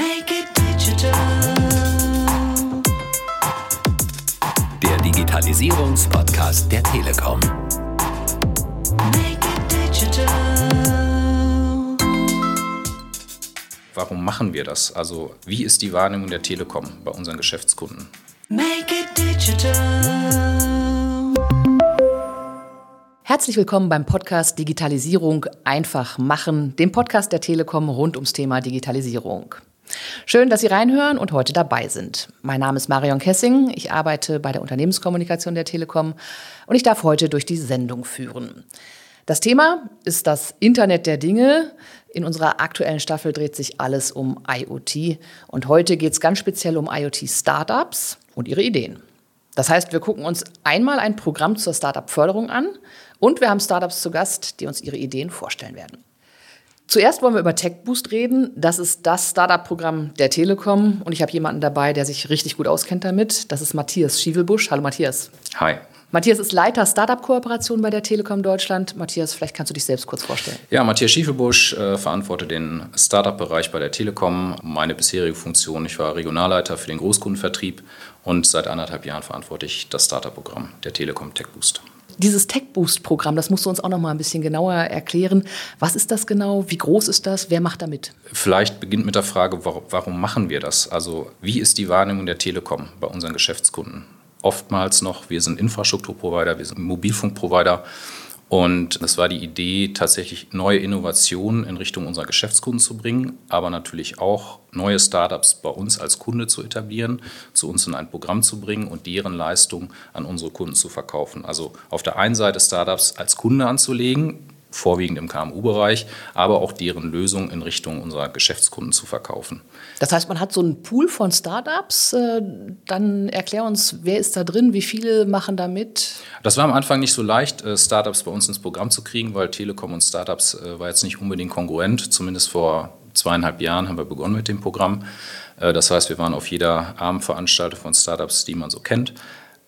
Make it digital. Der Digitalisierungspodcast der Telekom. Make it digital. Warum machen wir das? Also wie ist die Wahrnehmung der Telekom bei unseren Geschäftskunden? Make it digital. Herzlich willkommen beim Podcast Digitalisierung einfach machen, dem Podcast der Telekom rund ums Thema Digitalisierung. Schön, dass Sie reinhören und heute dabei sind. Mein Name ist Marion Kessing, ich arbeite bei der Unternehmenskommunikation der Telekom und ich darf heute durch die Sendung führen. Das Thema ist das Internet der Dinge. In unserer aktuellen Staffel dreht sich alles um IoT und heute geht es ganz speziell um IoT-Startups und ihre Ideen. Das heißt, wir gucken uns einmal ein Programm zur Startup-Förderung an und wir haben Startups zu Gast, die uns ihre Ideen vorstellen werden. Zuerst wollen wir über TechBoost reden. Das ist das Startup-Programm der Telekom und ich habe jemanden dabei, der sich richtig gut auskennt damit. Das ist Matthias Schievelbusch. Hallo Matthias. Hi. Matthias ist Leiter Startup-Kooperation bei der Telekom Deutschland. Matthias, vielleicht kannst du dich selbst kurz vorstellen. Ja, Matthias Schiefelbusch äh, verantworte den Startup-Bereich bei der Telekom. Meine bisherige Funktion, ich war Regionalleiter für den Großkundenvertrieb und seit anderthalb Jahren verantworte ich das Startup-Programm der Telekom TechBoost. Dieses TechBoost-Programm, das musst du uns auch noch mal ein bisschen genauer erklären. Was ist das genau? Wie groß ist das? Wer macht da mit? Vielleicht beginnt mit der Frage, warum machen wir das? Also wie ist die Wahrnehmung der Telekom bei unseren Geschäftskunden? Oftmals noch, wir sind Infrastrukturprovider, wir sind Mobilfunkprovider. Und es war die Idee, tatsächlich neue Innovationen in Richtung unserer Geschäftskunden zu bringen, aber natürlich auch neue Startups bei uns als Kunde zu etablieren, zu uns in ein Programm zu bringen und deren Leistung an unsere Kunden zu verkaufen. Also auf der einen Seite Startups als Kunde anzulegen, vorwiegend im KMU-Bereich, aber auch deren Lösung in Richtung unserer Geschäftskunden zu verkaufen. Das heißt, man hat so einen Pool von Startups. Äh, Dann erklär uns, wer ist da drin? Wie viele machen da mit? Das war am Anfang nicht so leicht, äh, Startups bei uns ins Programm zu kriegen, weil Telekom und Startups äh, war jetzt nicht unbedingt konkurrent. Zumindest vor zweieinhalb Jahren haben wir begonnen mit dem Programm. Das heißt, wir waren auf jeder Abendveranstaltung von Startups, die man so kennt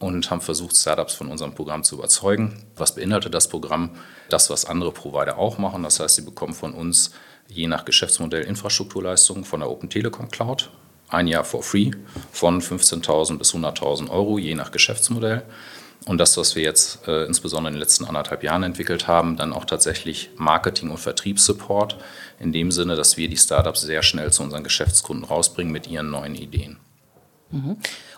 und haben versucht, Startups von unserem Programm zu überzeugen. Was beinhaltet das Programm? Das, was andere Provider auch machen. Das heißt, sie bekommen von uns je nach Geschäftsmodell Infrastrukturleistungen von der Open Telekom Cloud. Ein Jahr for free von 15.000 bis 100.000 Euro, je nach Geschäftsmodell. Und das, was wir jetzt äh, insbesondere in den letzten anderthalb Jahren entwickelt haben, dann auch tatsächlich Marketing- und Vertriebssupport, in dem Sinne, dass wir die Startups sehr schnell zu unseren Geschäftskunden rausbringen mit ihren neuen Ideen.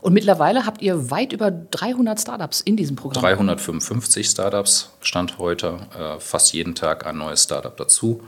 Und mittlerweile habt ihr weit über 300 Startups in diesem Programm. 355 Startups, Stand heute, äh, fast jeden Tag ein neues Startup dazu.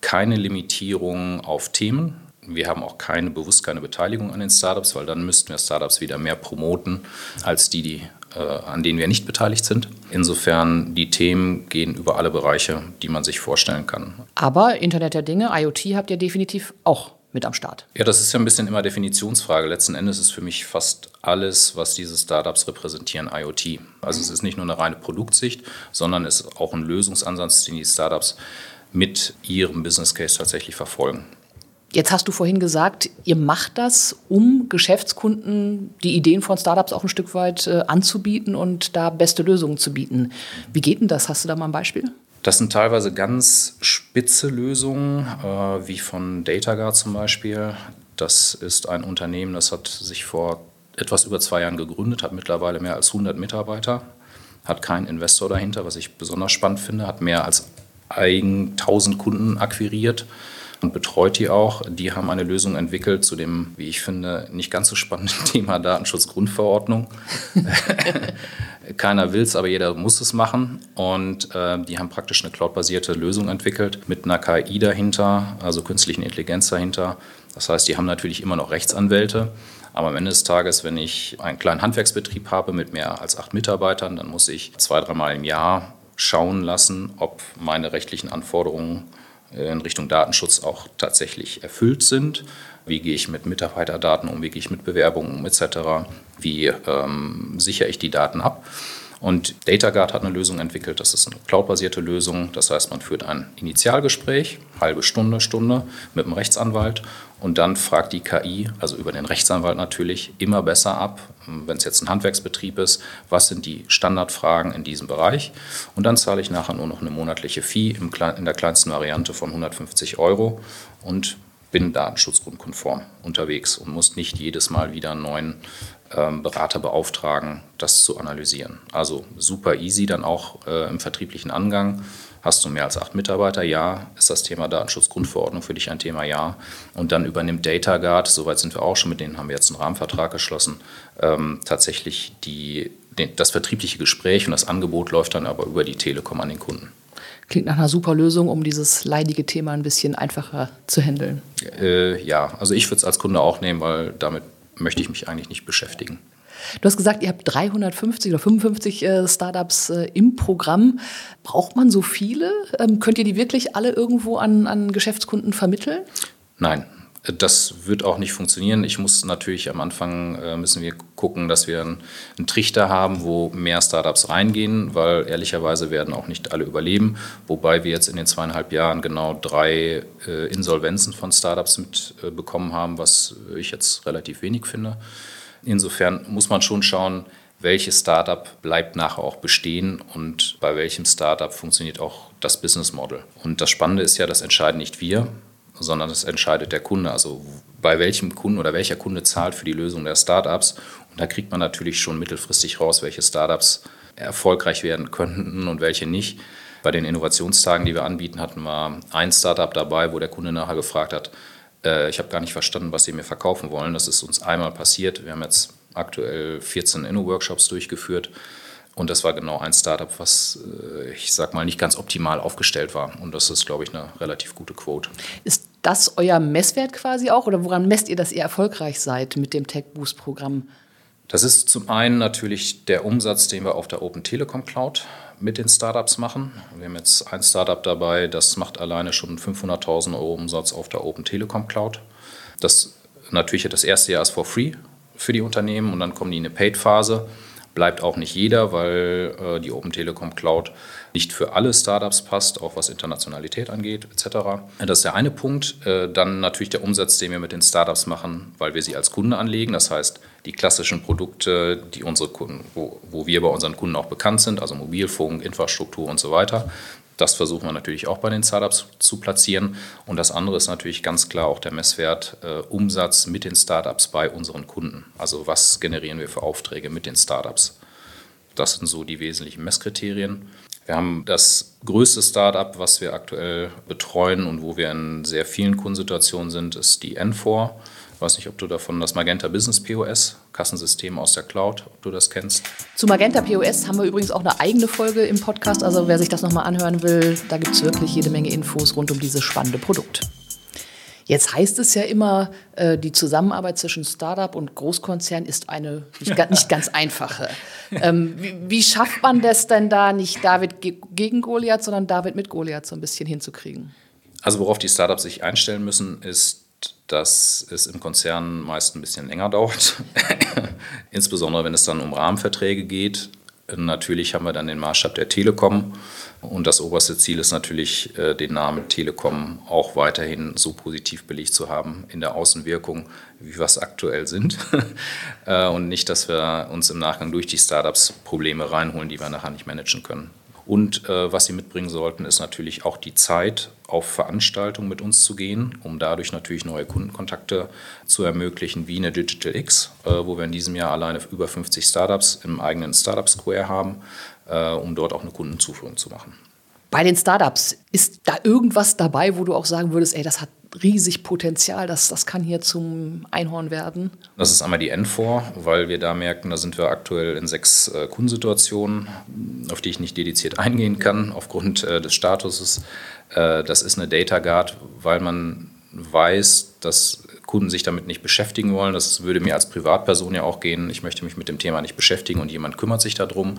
Keine Limitierung auf Themen. Wir haben auch keine, bewusst keine Beteiligung an den Startups, weil dann müssten wir Startups wieder mehr promoten als die, die äh, an denen wir nicht beteiligt sind. Insofern, die Themen gehen über alle Bereiche, die man sich vorstellen kann. Aber Internet der Dinge, IoT habt ihr definitiv auch mit am Start. Ja, das ist ja ein bisschen immer Definitionsfrage. Letzten Endes ist für mich fast alles, was diese Startups repräsentieren, IoT. Also es ist nicht nur eine reine Produktsicht, sondern es ist auch ein Lösungsansatz, den die Startups mit ihrem Business Case tatsächlich verfolgen. Jetzt hast du vorhin gesagt, ihr macht das, um Geschäftskunden die Ideen von Startups auch ein Stück weit äh, anzubieten und da beste Lösungen zu bieten. Wie geht denn das? Hast du da mal ein Beispiel? Das sind teilweise ganz spitze Lösungen, äh, wie von DataGuard zum Beispiel. Das ist ein Unternehmen, das hat sich vor etwas über zwei Jahren gegründet, hat mittlerweile mehr als 100 Mitarbeiter, hat keinen Investor dahinter, was ich besonders spannend finde, hat mehr als eigen 1000 Kunden akquiriert und betreut die auch. Die haben eine Lösung entwickelt zu dem, wie ich finde, nicht ganz so spannenden Thema Datenschutzgrundverordnung. Keiner will es, aber jeder muss es machen. Und äh, die haben praktisch eine cloudbasierte Lösung entwickelt mit einer KI dahinter, also künstlichen Intelligenz dahinter. Das heißt, die haben natürlich immer noch Rechtsanwälte. Aber am Ende des Tages, wenn ich einen kleinen Handwerksbetrieb habe mit mehr als acht Mitarbeitern, dann muss ich zwei, dreimal im Jahr schauen lassen, ob meine rechtlichen Anforderungen in Richtung Datenschutz auch tatsächlich erfüllt sind. Wie gehe ich mit Mitarbeiterdaten um, wie gehe ich mit Bewerbungen um etc. Wie ähm, sichere ich die Daten ab? Und DataGuard hat eine Lösung entwickelt, das ist eine cloudbasierte Lösung. Das heißt, man führt ein Initialgespräch, halbe Stunde, Stunde mit dem Rechtsanwalt und dann fragt die KI, also über den Rechtsanwalt natürlich, immer besser ab, wenn es jetzt ein Handwerksbetrieb ist, was sind die Standardfragen in diesem Bereich. Und dann zahle ich nachher nur noch eine monatliche Fee in der kleinsten Variante von 150 Euro und bin datenschutzgrundkonform unterwegs und muss nicht jedes Mal wieder einen neuen Berater beauftragen, das zu analysieren. Also super easy dann auch äh, im vertrieblichen Angang. Hast du mehr als acht Mitarbeiter? Ja. Ist das Thema Datenschutzgrundverordnung für dich ein Thema? Ja. Und dann übernimmt DataGuard, soweit sind wir auch schon, mit denen haben wir jetzt einen Rahmenvertrag geschlossen, ähm, tatsächlich die, den, das vertriebliche Gespräch und das Angebot läuft dann aber über die Telekom an den Kunden. Klingt nach einer super Lösung, um dieses leidige Thema ein bisschen einfacher zu handeln. Äh, ja, also ich würde es als Kunde auch nehmen, weil damit möchte ich mich eigentlich nicht beschäftigen. Du hast gesagt, ihr habt 350 oder 55 äh, Startups äh, im Programm. Braucht man so viele? Ähm, könnt ihr die wirklich alle irgendwo an, an Geschäftskunden vermitteln? Nein, das wird auch nicht funktionieren. Ich muss natürlich am Anfang äh, müssen wir gucken, dass wir einen, einen, Trichter haben, wo mehr Startups reingehen, weil ehrlicherweise werden auch nicht alle überleben. Wobei wir jetzt in den zweieinhalb Jahren genau drei äh, Insolvenzen von Startups mitbekommen äh, haben, was ich jetzt relativ wenig finde. Insofern muss man schon schauen, welches Startup bleibt nachher auch bestehen und bei welchem Startup funktioniert auch das Business Model. Und das Spannende ist ja, das entscheiden nicht wir, sondern das entscheidet der Kunde. Also bei welchem Kunden oder welcher Kunde zahlt für die Lösung der Startups. Und da kriegt man natürlich schon mittelfristig raus, welche Startups erfolgreich werden könnten und welche nicht. Bei den Innovationstagen, die wir anbieten, hatten wir ein Startup dabei, wo der Kunde nachher gefragt hat, äh, ich habe gar nicht verstanden, was Sie mir verkaufen wollen. Das ist uns einmal passiert. Wir haben jetzt aktuell 14 Inno-Workshops durchgeführt. Und das war genau ein Startup, was, äh, ich sag mal, nicht ganz optimal aufgestellt war. Und das ist, glaube ich, eine relativ gute Quote. Ist das euer Messwert quasi auch? Oder woran messt ihr, dass ihr erfolgreich seid mit dem Tech Boost Programm? Das ist zum einen natürlich der Umsatz, den wir auf der Open Telekom Cloud mit den Startups machen. Wir haben jetzt ein Startup dabei, das macht alleine schon 500.000 Euro Umsatz auf der Open Telekom Cloud. Das natürlich das erste Jahr ist for free für die Unternehmen und dann kommen die in eine Paid-Phase. Bleibt auch nicht jeder, weil äh, die Open Telekom Cloud nicht für alle Startups passt, auch was Internationalität angeht etc. Das ist der eine Punkt. Äh, dann natürlich der Umsatz, den wir mit den Startups machen, weil wir sie als Kunde anlegen. Das heißt, die klassischen Produkte, die unsere Kunden, wo, wo wir bei unseren Kunden auch bekannt sind, also Mobilfunk, Infrastruktur und so weiter, das versuchen wir natürlich auch bei den Startups zu platzieren. Und das andere ist natürlich ganz klar auch der Messwert äh, Umsatz mit den Startups bei unseren Kunden. Also was generieren wir für Aufträge mit den Startups? Das sind so die wesentlichen Messkriterien. Wir haben das größte Startup, was wir aktuell betreuen und wo wir in sehr vielen Kundensituationen sind, ist die N4. Ich weiß nicht, ob du davon das Magenta Business POS, Kassensystem aus der Cloud, ob du das kennst. Zu Magenta POS haben wir übrigens auch eine eigene Folge im Podcast. Also wer sich das nochmal anhören will, da gibt es wirklich jede Menge Infos rund um dieses spannende Produkt. Jetzt heißt es ja immer, äh, die Zusammenarbeit zwischen Startup und Großkonzern ist eine nicht, ganz einfache. Ähm, wie, schafft man das denn da, nicht David gegen Goliath, sondern David mit Goliath so ein bisschen hinzukriegen? Also worauf die Startups sich einstellen müssen, ist, dass es im Konzern meist ein bisschen länger dauert. Insbesondere wenn es dann um Rahmenverträge geht. Natürlich haben wir dann den Maßstab der Telekom und das oberste Ziel ist natürlich, äh, den Namen Telekom auch weiterhin so positiv belegt zu haben in der Außenwirkung, wie wir es aktuell sind. Äh, und nicht, dass wir uns im Nachgang durch die Startups Probleme reinholen, die wir nachher nicht managen können. Und äh, was sie mitbringen sollten, ist natürlich auch die Zeit, auf Veranstaltungen mit uns zu gehen, um dadurch natürlich neue Kundenkontakte zu ermöglichen, wie eine Digital X, äh, wo wir in diesem Jahr alleine über 50 Startups im eigenen Startup Square haben, äh, um dort auch eine Kundenzuführung zu machen. Bei den Startups, ist da irgendwas dabei, wo du auch sagen würdest, ey, das hat riesig Potenzial, das, das kann hier zum Einhorn werden? Das ist einmal die N4, weil wir da merken, da sind wir aktuell in sechs äh, Kundensituationen, auf die ich nicht dediziert eingehen kann, aufgrund äh, des Statuses. Äh, das ist eine Data Guard, weil man weiß, dass Kunden sich damit nicht beschäftigen wollen. Das würde mir als Privatperson ja auch gehen. Ich möchte mich mit dem Thema nicht beschäftigen und jemand kümmert sich darum.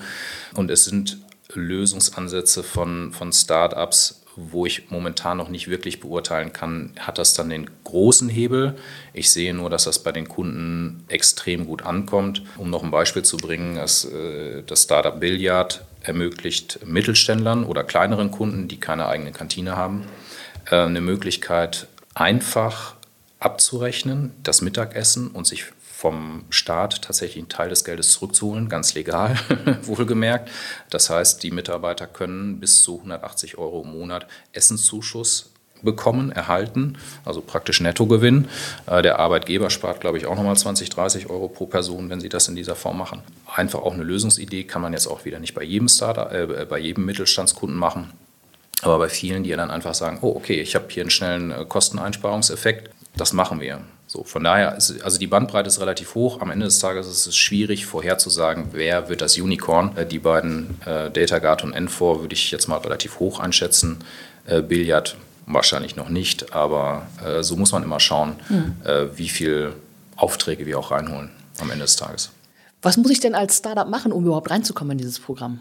Und es sind Lösungsansätze von, von Startups, wo ich momentan noch nicht wirklich beurteilen kann, hat das dann den großen Hebel. Ich sehe nur, dass das bei den Kunden extrem gut ankommt. Um noch ein Beispiel zu bringen, das, äh, das Startup Billiard ermöglicht Mittelständlern oder kleineren Kunden, die keine eigene Kantine haben, äh, eine Möglichkeit, einfach abzurechnen, das Mittagessen und sich vom Staat tatsächlich einen Teil des Geldes zurückzuholen, ganz legal, wohlgemerkt. Das heißt, die Mitarbeiter können bis zu 180 Euro im Monat Essenszuschuss bekommen, erhalten, also praktisch Nettogewinn. Äh, Der Arbeitgeber spart, glaube ich, auch nochmal 20, 30 Euro pro Person, wenn sie das in dieser Form machen. Einfach auch eine Lösungsidee kann man jetzt auch wieder nicht bei jedem Startup, äh, bei jedem Mittelstandskunden machen. Aber bei vielen, die dann einfach sagen, oh, okay, ich habe hier einen schnellen äh, Kosteneinsparungseffekt, das machen wir. So, von daher, ist, also die Bandbreite ist relativ hoch. Am Ende des Tages ist es schwierig vorherzusagen, wer wird das Unicorn. Äh, Die beiden, äh, DataGuard und N4, würde ich jetzt mal relativ hoch einschätzen. Äh, Billiard wahrscheinlich noch nicht, aber äh, so muss man immer schauen, äh, wie viel Aufträge wir auch reinholen am Ende des Tages. Was muss ich denn als Startup machen, um überhaupt reinzukommen in dieses Programm?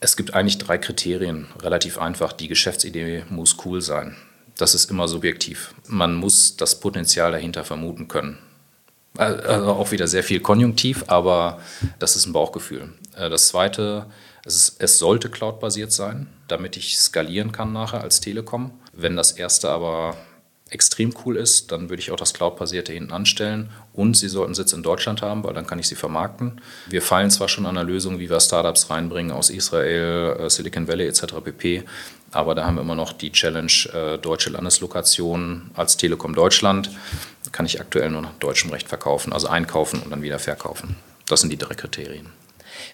Es gibt eigentlich drei Kriterien, relativ einfach. Die Geschäftsidee muss cool sein. Das ist immer subjektiv. Man muss das Potenzial dahinter vermuten können. Also auch wieder sehr viel Konjunktiv, aber das ist ein Bauchgefühl. Äh, Das zweite, es, ist, es sollte cloudbasiert sein, damit ich skalieren kann nachher als Telekom. Wenn das erste aber extrem cool ist, dann würde ich auch das Cloud-basierte hinten anstellen und sie sollten Sitz in Deutschland haben, weil dann kann ich sie vermarkten. Wir fallen zwar schon an einer Lösung, wie wir Startups reinbringen aus Israel, äh, Silicon Valley etc. pp. Aber da haben wir immer noch die Challenge äh, deutsche Landeslokation als Telekom Deutschland. Kann ich aktuell nur nach deutschem Recht verkaufen, also einkaufen und dann wieder verkaufen. Das sind die drei Kriterien.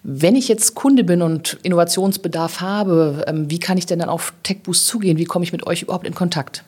Wenn ich jetzt Kunde bin und Innovationsbedarf habe, ähm, wie kann ich denn dann auf TechBoost zugehen? Wie komme ich mit euch überhaupt in Kontakt?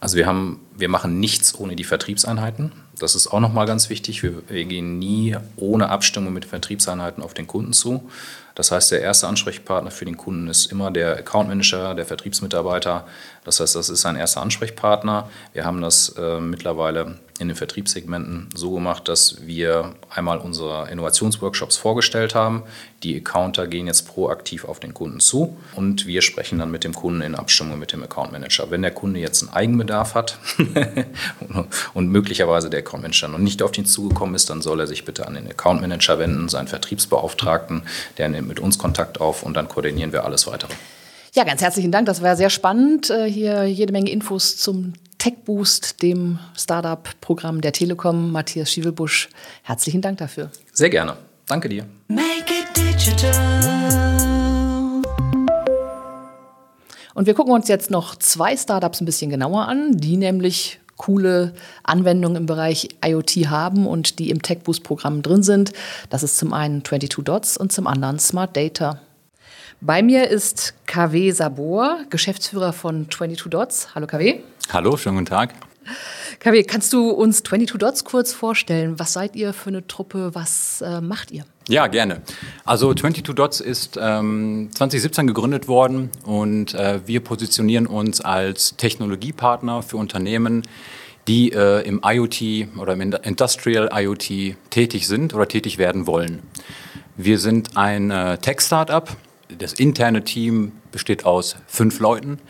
Also wir haben, wir machen nichts ohne die Vertriebseinheiten. Das ist auch nochmal ganz wichtig. Wir, wir gehen nie ohne Abstimmung mit Vertriebseinheiten auf den Kunden zu. Das heißt, der erste Ansprechpartner für den Kunden ist immer der Account Manager, der Vertriebsmitarbeiter. Das heißt, das ist sein erster Ansprechpartner. Wir haben das äh, mittlerweile in den Vertriebssegmenten so gemacht, dass wir einmal unsere Innovationsworkshops vorgestellt haben. Die Accounter gehen jetzt proaktiv auf den Kunden zu und wir sprechen dann mit dem Kunden in Abstimmung mit dem Account Manager. Wenn der Kunde jetzt einen Eigenbedarf hat und möglicherweise der Account Manager noch nicht auf ihn zugekommen ist, dann soll er sich bitte an den Account Manager wenden, seinen Vertriebsbeauftragten, der nimmt mit uns Kontakt auf und dann koordinieren wir alles weitere. Ja, ganz herzlichen Dank. Das war sehr spannend. Äh, Hier jede Menge Infos zum TechBoost, dem Startup-Programm der Telekom. Matthias Schievelbusch, herzlichen Dank dafür. Sehr gerne. Danke dir. Make it digital. Und wir gucken uns jetzt noch zwei Startups ein bisschen genauer an, die nämlich coole Anwendungen im Bereich IoT haben und die im TechBoost-Programm drin sind. Das ist zum einen 22 Dots und zum anderen Smart Data. Bei mir ist KW Sabor, Geschäftsführer von 22 Dots. Hallo KW. Hallo, schönen guten Tag. KW, kannst du uns 22 Dots kurz vorstellen? Was seid ihr für eine Truppe? Was äh, macht ihr? Ja, gerne. Also 22 Dots ist ähm, 2017 gegründet worden und äh, wir positionieren uns als Technologiepartner für Unternehmen, die äh, im IoT oder im Industrial IoT tätig sind oder tätig werden wollen. Wir sind ein äh, Tech-Startup. Das interne Team besteht aus fünf Leuten.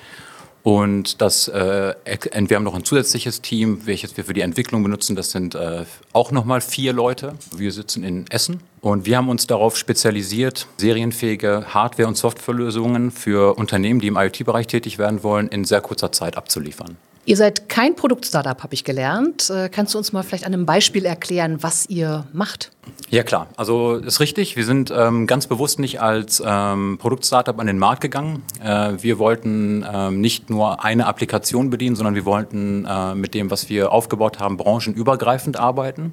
Und das, äh, wir haben noch ein zusätzliches Team, welches wir für die Entwicklung benutzen. Das sind äh, auch nochmal vier Leute. Wir sitzen in Essen und wir haben uns darauf spezialisiert, serienfähige Hardware- und Softwarelösungen für Unternehmen, die im IoT-Bereich tätig werden wollen, in sehr kurzer Zeit abzuliefern. Ihr seid kein Produkt-Startup, habe ich gelernt. Äh, kannst du uns mal vielleicht an einem Beispiel erklären, was ihr macht? Ja klar, also ist richtig. Wir sind ähm, ganz bewusst nicht als ähm, Produkt-Startup an den Markt gegangen. Äh, wir wollten ähm, nicht nur eine Applikation bedienen, sondern wir wollten äh, mit dem, was wir aufgebaut haben, branchenübergreifend arbeiten.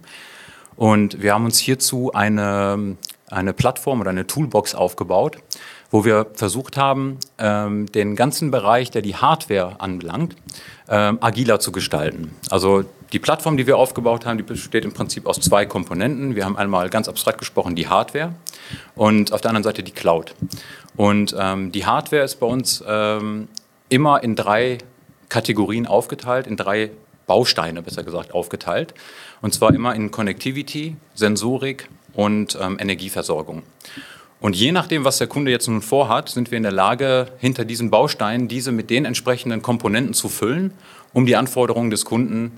Und wir haben uns hierzu eine, eine Plattform oder eine Toolbox aufgebaut, wo wir versucht haben, ähm, den ganzen Bereich, der die Hardware anbelangt, ähm, agiler zu gestalten. Also die Plattform, die wir aufgebaut haben, die besteht im Prinzip aus zwei Komponenten. Wir haben einmal ganz abstrakt gesprochen die Hardware und auf der anderen Seite die Cloud. Und ähm, die Hardware ist bei uns ähm, immer in drei Kategorien aufgeteilt, in drei Bausteine besser gesagt aufgeteilt. Und zwar immer in Connectivity, Sensorik und ähm, Energieversorgung. Und je nachdem, was der Kunde jetzt nun vorhat, sind wir in der Lage, hinter diesen Bausteinen diese mit den entsprechenden Komponenten zu füllen, um die Anforderungen des Kunden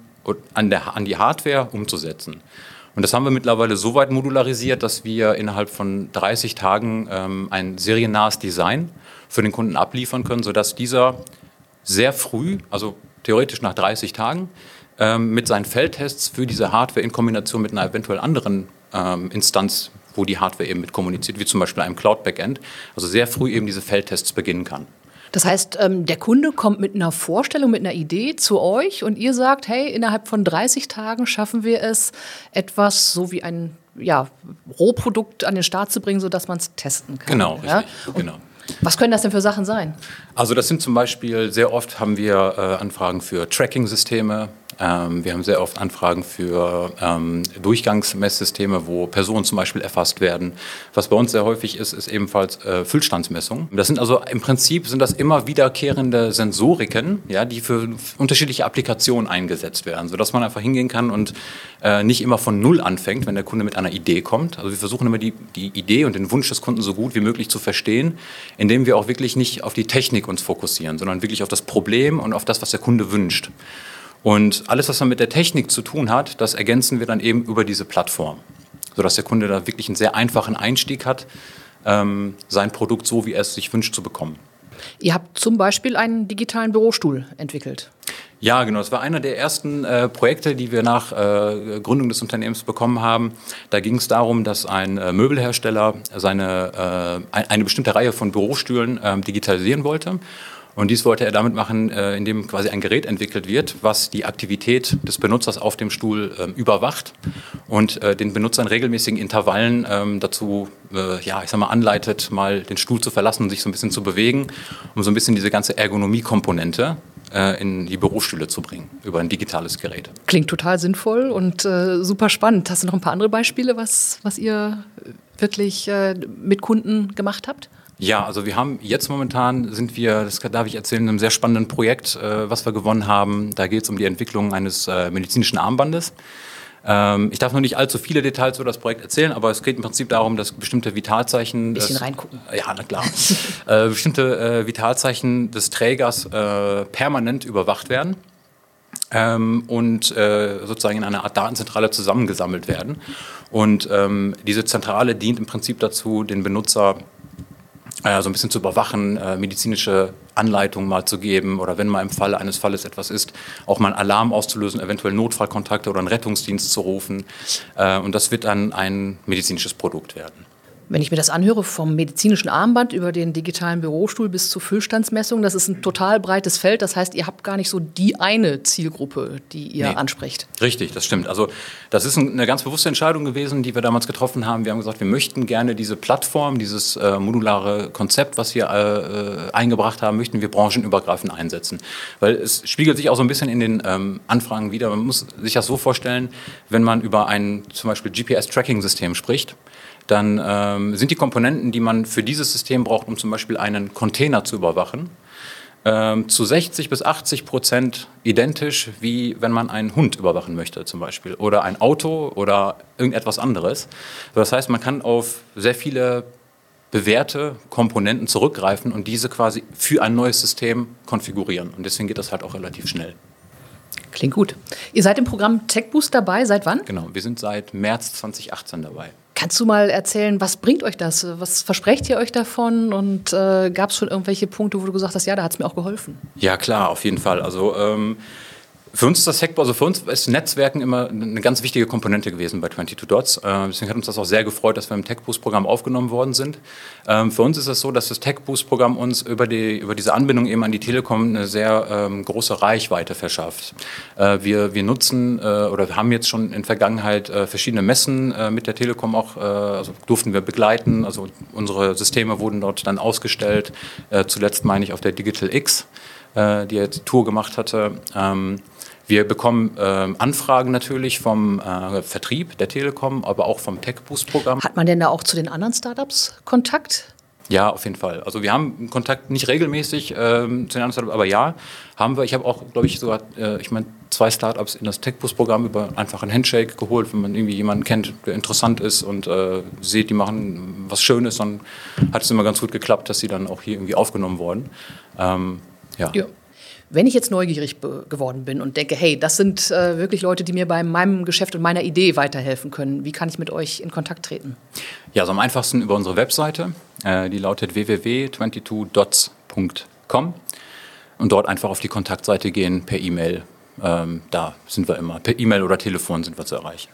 an, der, an die Hardware umzusetzen. Und das haben wir mittlerweile so weit modularisiert, dass wir innerhalb von 30 Tagen ähm, ein seriennahes Design für den Kunden abliefern können, sodass dieser sehr früh, also theoretisch nach 30 Tagen, ähm, mit seinen Feldtests für diese Hardware in Kombination mit einer eventuell anderen ähm, Instanz, wo die Hardware eben mit kommuniziert, wie zum Beispiel einem Cloud-Backend, also sehr früh eben diese Feldtests beginnen kann. Das heißt, ähm, der Kunde kommt mit einer Vorstellung, mit einer Idee zu euch und ihr sagt, hey, innerhalb von 30 Tagen schaffen wir es, etwas so wie ein ja, Rohprodukt an den Start zu bringen, sodass man es testen kann. Genau, ja? richtig. Genau. Was können das denn für Sachen sein? Also das sind zum Beispiel, sehr oft haben wir äh, Anfragen für Tracking-Systeme. Ähm, wir haben sehr oft Anfragen für ähm, Durchgangsmesssysteme, wo Personen zum Beispiel erfasst werden. Was bei uns sehr häufig ist, ist ebenfalls äh, Füllstandsmessung. Das sind also im Prinzip sind das immer wiederkehrende Sensoriken, ja, die für unterschiedliche Applikationen eingesetzt werden, sodass man einfach hingehen kann und äh, nicht immer von Null anfängt, wenn der Kunde mit einer Idee kommt. Also wir versuchen immer die, die Idee und den Wunsch des Kunden so gut wie möglich zu verstehen, indem wir auch wirklich nicht auf die Technik uns fokussieren, sondern wirklich auf das Problem und auf das, was der Kunde wünscht. Und alles, was dann mit der Technik zu tun hat, das ergänzen wir dann eben über diese Plattform, sodass der Kunde da wirklich einen sehr einfachen Einstieg hat, ähm, sein Produkt so, wie er es sich wünscht, zu bekommen. Ihr habt zum Beispiel einen digitalen Bürostuhl entwickelt. Ja, genau. Das war einer der ersten äh, Projekte, die wir nach äh, Gründung des Unternehmens bekommen haben. Da ging es darum, dass ein äh, Möbelhersteller seine, äh, eine bestimmte Reihe von Bürostühlen ähm, digitalisieren wollte. Und dies wollte er damit machen, äh, indem quasi ein Gerät entwickelt wird, was die Aktivität des Benutzers auf dem Stuhl ähm, überwacht und äh, den Benutzer in regelmäßigen Intervallen ähm, dazu, ja, ich sag mal, anleitet, mal den Stuhl zu verlassen und sich so ein bisschen zu bewegen, um so ein bisschen diese ganze Ergonomie-Komponente in die Bürostühle zu bringen über ein digitales Gerät. Klingt total sinnvoll und äh, super spannend. Hast du noch ein paar andere Beispiele, was, was ihr wirklich äh, mit Kunden gemacht habt? Ja, also wir haben jetzt momentan sind wir, das darf ich erzählen, in einem sehr spannenden Projekt, äh, was wir gewonnen haben. Da geht es um die Entwicklung eines äh, medizinischen Armbandes. Ähm, ich darf noch nicht allzu viele Details über das Projekt erzählen, aber es geht im Prinzip darum, dass bestimmte Vitalzeichen. Bisschen des, reingucken. Ja, na klar. äh, bestimmte äh, Vitalzeichen des Trägers äh, permanent überwacht werden. Ähm, und äh, sozusagen in einer Art Datenzentrale zusammengesammelt werden. Und ähm, diese Zentrale dient im Prinzip dazu, den Benutzer äh, so ein bisschen zu überwachen, äh, medizinische Anleitungen mal zu geben oder wenn mal im Falle eines Falles etwas ist, auch mal einen Alarm auszulösen, eventuell Notfallkontakte oder einen Rettungsdienst zu rufen. Äh, und das wird dann ein medizinisches Produkt werden. Wenn ich mir das anhöre, vom medizinischen Armband über den digitalen Bürostuhl bis zur Füllstandsmessung, das ist ein total breites Feld. Das heißt, ihr habt gar nicht so die eine Zielgruppe, die ihr Nee. ansprecht. Richtig, das stimmt. Also das ist ein- eine ganz bewusste Entscheidung gewesen, die wir damals getroffen haben. Wir haben gesagt, wir möchten gerne diese Plattform, dieses äh, modulare Konzept, was wir äh, eingebracht haben, möchten wir branchenübergreifend einsetzen. Weil es spiegelt sich auch so ein bisschen in den ähm, Anfragen wieder. Man muss sich das so vorstellen, wenn man über ein zum Beispiel GPS-Tracking-System spricht, dann ähm, sind die Komponenten, die man für dieses System braucht, um zum Beispiel einen Container zu überwachen, ähm, zu 60 bis 80 Prozent identisch, wie wenn man einen Hund überwachen möchte zum Beispiel oder ein Auto oder irgendetwas anderes. Das heißt, man kann auf sehr viele bewährte Komponenten zurückgreifen und diese quasi für ein neues System konfigurieren. Und deswegen geht das halt auch relativ schnell. Klingt gut. Ihr seid im Programm TechBoost dabei. Seit wann? Genau, wir sind seit März 2018 dabei. Kannst du mal erzählen, was bringt euch das? Was versprecht ihr euch davon? Und äh, gab es schon irgendwelche Punkte, wo du gesagt hast, ja, da hat es mir auch geholfen? Ja, klar, auf jeden Fall. Also ähm, für uns ist das Hackball, also für uns ist Netzwerken immer eine ganz wichtige Komponente gewesen bei 22 Dots. Äh, deswegen hat uns das auch sehr gefreut, dass wir im TechBoost-Programm aufgenommen worden sind. Ähm, für uns ist es so, dass das TechBoost-Programm uns über, die, über diese Anbindung eben an die Telekom eine sehr ähm, große Reichweite verschafft. Äh, wir, wir nutzen äh, oder haben jetzt schon in Vergangenheit äh, verschiedene Messen äh, mit der Telekom auch, äh, also durften wir begleiten. Also unsere Systeme wurden dort dann ausgestellt. Zuletzt meine ich auf der Digital X, die jetzt Tour gemacht hatte. Ähm, wir bekommen ähm, Anfragen natürlich vom äh, Vertrieb der Telekom, aber auch vom TechBoost-Programm. Hat man denn da auch zu den anderen Startups Kontakt? Ja, auf jeden Fall. Also wir haben Kontakt nicht regelmäßig ähm, zu den anderen Startups, aber ja, haben wir. Ich habe auch, glaube ich, sogar, äh, ich meine, zwei Startups in das TechBoost-Programm über einfach einen Handshake geholt, wenn man irgendwie jemanden kennt, der interessant ist und äh, sieht, die machen was Schönes, dann hat es immer ganz gut geklappt, dass sie dann auch hier irgendwie aufgenommen wurden. Ähm, ja. Ja. Wenn ich jetzt neugierig geworden bin und denke, hey, das sind äh, wirklich Leute, die mir bei meinem Geschäft und meiner Idee weiterhelfen können, wie kann ich mit euch in Kontakt treten? Ja, also am einfachsten über unsere Webseite. Äh, die lautet www.22dots.com und dort einfach auf die Kontaktseite gehen per E-Mail. Ähm, da sind wir immer. Per E-Mail oder Telefon sind wir zu erreichen.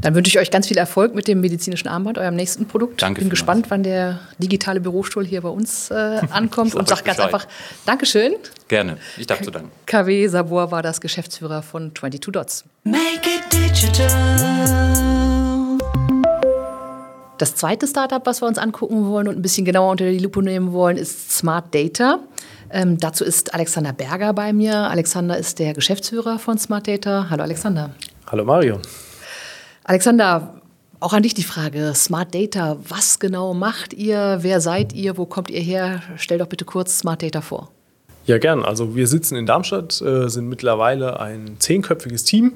Dann wünsche ich euch ganz viel Erfolg mit dem medizinischen Armband, eurem nächsten Produkt. Danke Bin vielmals. gespannt, wann der digitale Bürostuhl hier bei uns äh, ankommt sag und sag euch ganz einfach Dankeschön. Gerne. Ich darf zu danken. KW Sabor war das Geschäftsführer von 22 Dots. Make it digital. Das zweite Startup, was wir uns angucken wollen und ein bisschen genauer unter die Lupe nehmen wollen, ist Smart Data. Ähm, dazu ist Alexander Berger bei mir. Alexander ist der Geschäftsführer von Smart Data. Hallo Alexander. Hallo Mario. Alexander, auch an dich die Frage. Smart Data, was genau macht ihr? Wer seid ihr? Wo kommt ihr her? Stell doch bitte kurz Smart Data vor. Ja, gern. Also wir sitzen in Darmstadt, äh, sind mittlerweile ein zehnköpfiges Team,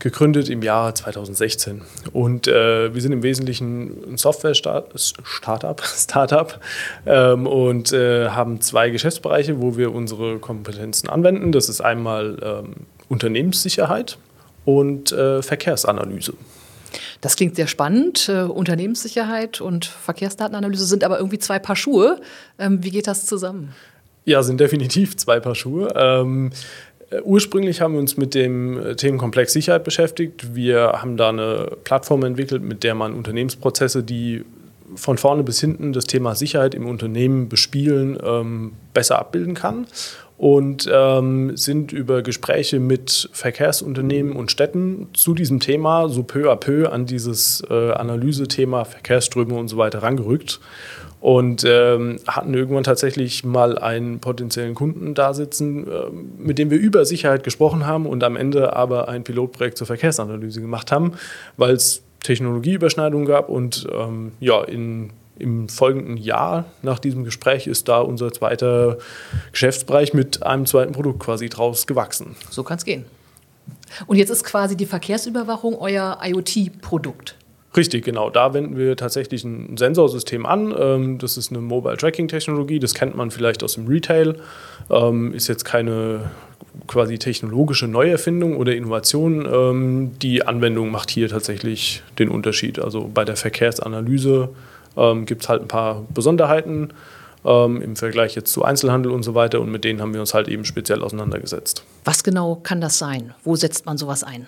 gegründet im Jahr 2016. Und äh, wir sind im Wesentlichen ein Software-Startup Startup, ähm, und äh, haben zwei Geschäftsbereiche, wo wir unsere Kompetenzen anwenden. Das ist einmal ähm, Unternehmenssicherheit und äh, Verkehrsanalyse. Das klingt sehr spannend. Äh, Unternehmenssicherheit und Verkehrsdatenanalyse sind aber irgendwie zwei Paar Schuhe. Ähm, wie geht das zusammen? Ja, sind definitiv zwei Paar Schuhe. Ähm, äh, ursprünglich haben wir uns mit dem äh, Themenkomplex Sicherheit beschäftigt. Wir haben da eine Plattform entwickelt, mit der man Unternehmensprozesse, die von vorne bis hinten das Thema Sicherheit im Unternehmen bespielen, ähm, besser abbilden kann. Und ähm, sind über Gespräche mit Verkehrsunternehmen und Städten zu diesem Thema so peu à peu an dieses äh, Analysethema Verkehrsströme und so weiter rangerückt und ähm, hatten irgendwann tatsächlich mal einen potenziellen Kunden da sitzen, ähm, mit dem wir über Sicherheit gesprochen haben und am Ende aber ein Pilotprojekt zur Verkehrsanalyse gemacht haben, weil es Technologieüberschneidungen gab und ähm, ja, in, im folgenden Jahr nach diesem Gespräch ist da unser zweiter Geschäftsbereich mit einem zweiten Produkt quasi draus gewachsen. So kann es gehen. Und jetzt ist quasi die Verkehrsüberwachung euer IoT-Produkt. Richtig, genau. Da wenden wir tatsächlich ein Sensorsystem an. Ähm, Das ist eine Mobile Tracking Technologie. Das kennt man vielleicht aus dem Retail. Ähm, Ist jetzt keine quasi technologische Neuerfindung oder Innovation. Ähm, Die Anwendung macht hier tatsächlich den Unterschied. Also bei der Verkehrsanalyse gibt es halt ein paar Besonderheiten ähm, im Vergleich jetzt zu Einzelhandel und so weiter. Und mit denen haben wir uns halt eben speziell auseinandergesetzt. Was genau kann das sein? Wo setzt man sowas ein?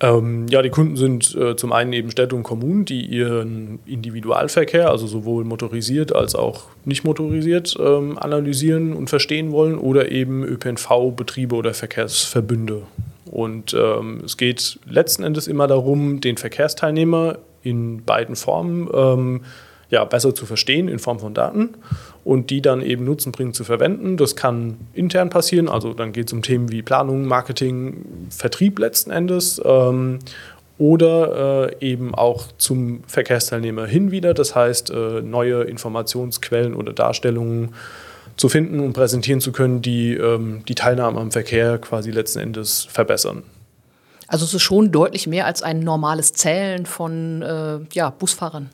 Ähm, ja, die Kunden sind äh, zum einen eben Städte und Kommunen, die ihren Individualverkehr, also sowohl motorisiert als auch nicht motorisiert, ähm, analysieren und verstehen wollen oder eben ÖPNV-Betriebe oder Verkehrsverbünde. Und ähm, es geht letzten Endes immer darum, den Verkehrsteilnehmer in beiden Formen ähm, ja, besser zu verstehen in Form von Daten und die dann eben nutzenbringend zu verwenden. Das kann intern passieren, also dann geht es um Themen wie Planung, Marketing, Vertrieb letzten Endes. Ähm, oder äh, eben auch zum Verkehrsteilnehmer hin wieder, das heißt äh, neue Informationsquellen oder Darstellungen zu finden und präsentieren zu können, die ähm, die Teilnahme am Verkehr quasi letzten Endes verbessern. Also es ist schon deutlich mehr als ein normales Zählen von äh, ja, Busfahrern.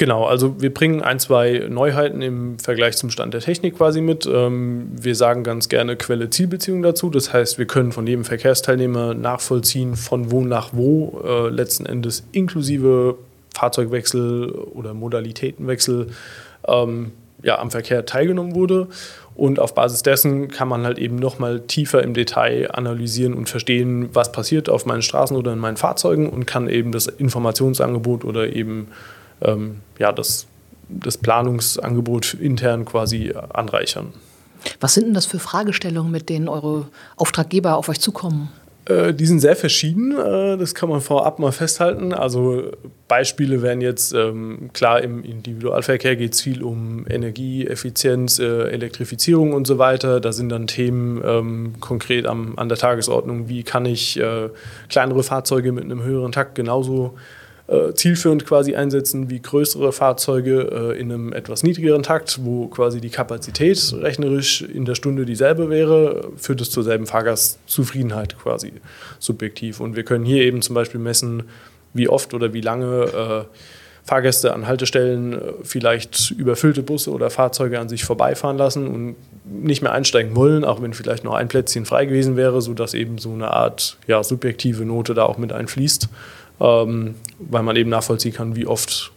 Genau, also wir bringen ein, zwei Neuheiten im Vergleich zum Stand der Technik quasi mit. Ähm, wir sagen ganz gerne Quelle-Zielbeziehung dazu. Das heißt, wir können von jedem Verkehrsteilnehmer nachvollziehen, von wo nach wo äh, letzten Endes inklusive Fahrzeugwechsel oder Modalitätenwechsel ähm, ja, am Verkehr teilgenommen wurde. Und auf Basis dessen kann man halt eben nochmal tiefer im Detail analysieren und verstehen, was passiert auf meinen Straßen oder in meinen Fahrzeugen und kann eben das Informationsangebot oder eben ähm, ja, das, das Planungsangebot intern quasi anreichern. Was sind denn das für Fragestellungen, mit denen eure Auftraggeber auf euch zukommen? Äh, die sind sehr verschieden, äh, das kann man vorab mal festhalten. Also Beispiele wären jetzt, ähm, klar, im Individualverkehr geht es viel um Energieeffizienz, äh, Elektrifizierung und so weiter. Da sind dann Themen ähm, konkret an der Tagesordnung, wie kann ich kleinere Fahrzeuge mit einem höheren Takt genauso äh, zielführend quasi einsetzen wie größere Fahrzeuge äh, in einem etwas niedrigeren Takt, wo quasi die Kapazität rechnerisch in der Stunde dieselbe wäre, führt es zur selben Fahrgastzufriedenheit quasi subjektiv. Und wir können hier eben zum Beispiel messen, wie oft oder wie lange äh, Fahrgäste an Haltestellen äh, vielleicht überfüllte Busse oder Fahrzeuge an sich vorbeifahren lassen und nicht mehr einsteigen wollen, auch wenn vielleicht noch ein Plätzchen frei gewesen wäre, sodass eben so eine Art ja, subjektive Note da auch mit einfließt, ähm, weil man eben nachvollziehen kann, wie oft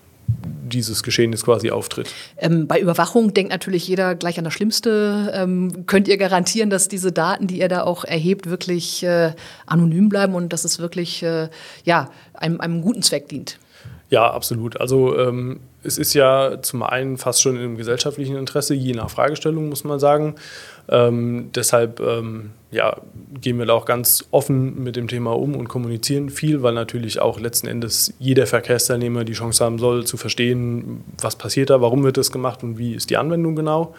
dieses Geschehnis quasi auftritt. Ähm, bei Überwachung denkt natürlich jeder gleich an das Schlimmste. Ähm, könnt ihr garantieren, dass diese Daten, die ihr da auch erhebt, wirklich äh, anonym bleiben und dass es wirklich äh, ja, einem, einem guten Zweck dient? Ja, absolut. Also ähm, es ist ja zum einen fast schon im gesellschaftlichen Interesse, je nach Fragestellung, muss man sagen. Ähm, deshalb ähm, ja, gehen wir da auch ganz offen mit dem Thema um und kommunizieren viel, weil natürlich auch letzten Endes jeder Verkehrsteilnehmer die Chance haben soll, zu verstehen, was passiert da, warum wird das gemacht und wie ist die Anwendung genau.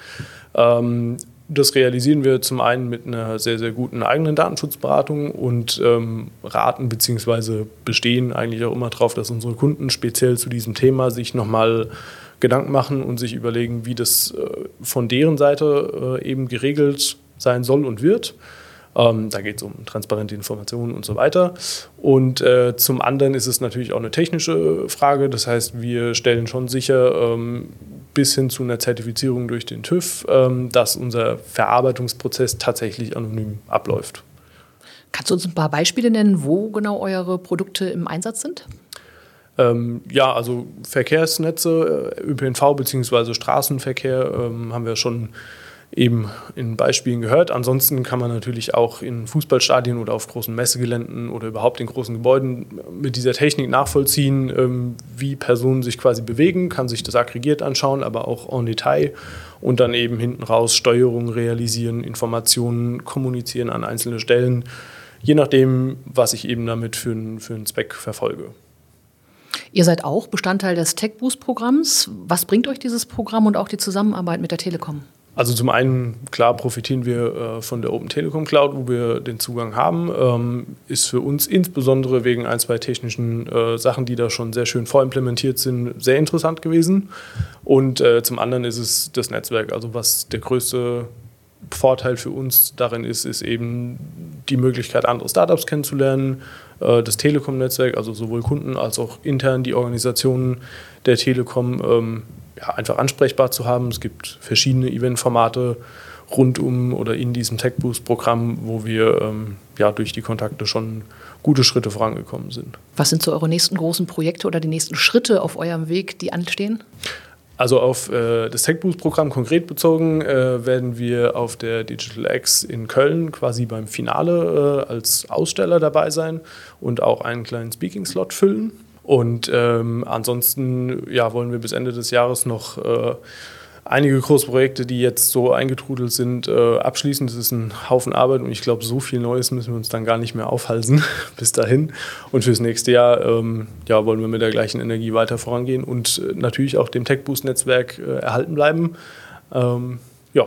Das realisieren wir zum einen mit einer sehr, sehr guten eigenen Datenschutzberatung und ähm, raten bzw. bestehen eigentlich auch immer darauf, dass unsere Kunden speziell zu diesem Thema sich nochmal Gedanken machen und sich überlegen, wie das äh, von deren Seite äh, eben geregelt sein soll und wird. Ähm, da geht es um transparente Informationen und so weiter. Und äh, zum anderen ist es natürlich auch eine technische Frage. Das heißt, wir stellen schon sicher, ähm, bis hin zu einer Zertifizierung durch den TÜV, ähm, dass unser Verarbeitungsprozess tatsächlich anonym abläuft. Kannst du uns ein paar Beispiele nennen, wo genau eure Produkte im Einsatz sind? Ähm, ja, also Verkehrsnetze, äh, ÖPNV bzw. Straßenverkehr ähm, haben wir schon eben in Beispielen gehört. Ansonsten kann man natürlich auch in Fußballstadien oder auf großen Messegeländen oder überhaupt in großen Gebäuden mit dieser Technik nachvollziehen, ähm, wie Personen sich quasi bewegen, kann sich das aggregiert anschauen, aber auch en Detail und dann eben hinten raus Steuerung realisieren, Informationen kommunizieren an einzelne Stellen, je nachdem, was ich eben damit für einen, für einen Zweck verfolge. Ihr seid auch Bestandteil des Tech Boost Programms. Was bringt euch dieses Programm und auch die Zusammenarbeit mit der Telekom? Also zum einen, klar, profitieren wir äh, von der Open Telekom Cloud, wo wir den Zugang haben. Ähm, ist für uns insbesondere wegen ein, zwei technischen äh, Sachen, die da schon sehr schön vorimplementiert sind, sehr interessant gewesen. Und äh, zum anderen ist es das Netzwerk. Also was der größte Vorteil für uns darin ist, ist eben die Möglichkeit, andere Startups kennenzulernen, äh, das Telekom-Netzwerk, also sowohl Kunden als auch intern die Organisationen der Telekom. Ähm, ja, einfach ansprechbar zu haben. Es gibt verschiedene Eventformate rund um oder in diesem TechBoost-Programm, wo wir ähm, ja, durch die Kontakte schon gute Schritte vorangekommen sind. Was sind so eure nächsten großen Projekte oder die nächsten Schritte auf eurem Weg, die anstehen? Also auf äh, das TechBoost-Programm konkret bezogen äh, werden wir auf der Digital X in Köln quasi beim Finale äh, als Aussteller dabei sein und auch einen kleinen Speaking-Slot füllen. Und ähm, ansonsten ja, wollen wir bis Ende des Jahres noch äh, einige Großprojekte, die jetzt so eingetrudelt sind, äh, abschließen. Das ist ein Haufen Arbeit und ich glaube, so viel Neues müssen wir uns dann gar nicht mehr aufhalsen bis dahin. Und fürs nächste Jahr ähm, ja, wollen wir mit der gleichen Energie weiter vorangehen und äh, natürlich auch dem TechBoost-Netzwerk äh, erhalten bleiben. Ähm, ja.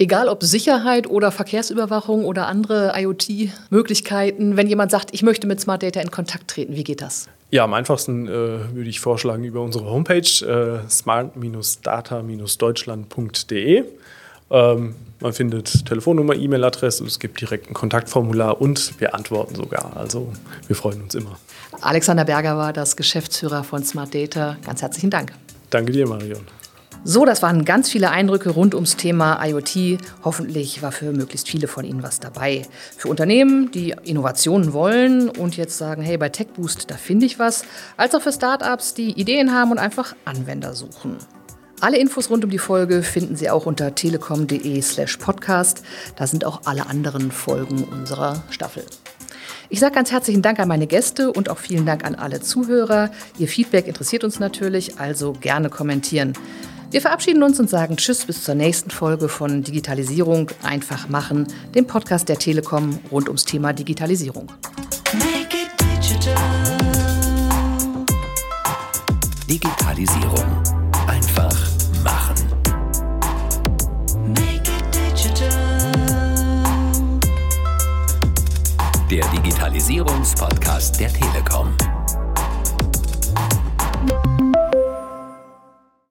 Egal ob Sicherheit oder Verkehrsüberwachung oder andere IoT-Möglichkeiten, wenn jemand sagt, ich möchte mit Smart Data in Kontakt treten, wie geht das? Ja, am einfachsten äh, würde ich vorschlagen über unsere Homepage äh, smart-data-deutschland.de. Ähm, man findet Telefonnummer, E-Mail-Adresse, es gibt direkt ein Kontaktformular und wir antworten sogar. Also wir freuen uns immer. Alexander Berger war das Geschäftsführer von Smart Data. Ganz herzlichen Dank. Danke dir, Marion. So, das waren ganz viele Eindrücke rund ums Thema IoT. Hoffentlich war für möglichst viele von Ihnen was dabei. Für Unternehmen, die Innovationen wollen und jetzt sagen, hey, bei TechBoost, da finde ich was, als auch für Startups, die Ideen haben und einfach Anwender suchen. Alle Infos rund um die Folge finden Sie auch unter telekom.de/slash podcast. Da sind auch alle anderen Folgen unserer Staffel. Ich sage ganz herzlichen Dank an meine Gäste und auch vielen Dank an alle Zuhörer. Ihr Feedback interessiert uns natürlich, also gerne kommentieren. Wir verabschieden uns und sagen Tschüss bis zur nächsten Folge von Digitalisierung einfach machen, dem Podcast der Telekom rund ums Thema Digitalisierung. Make it digital. Digitalisierung. Einfach machen. Make it digital. Der Digitalisierungspodcast der Telekom.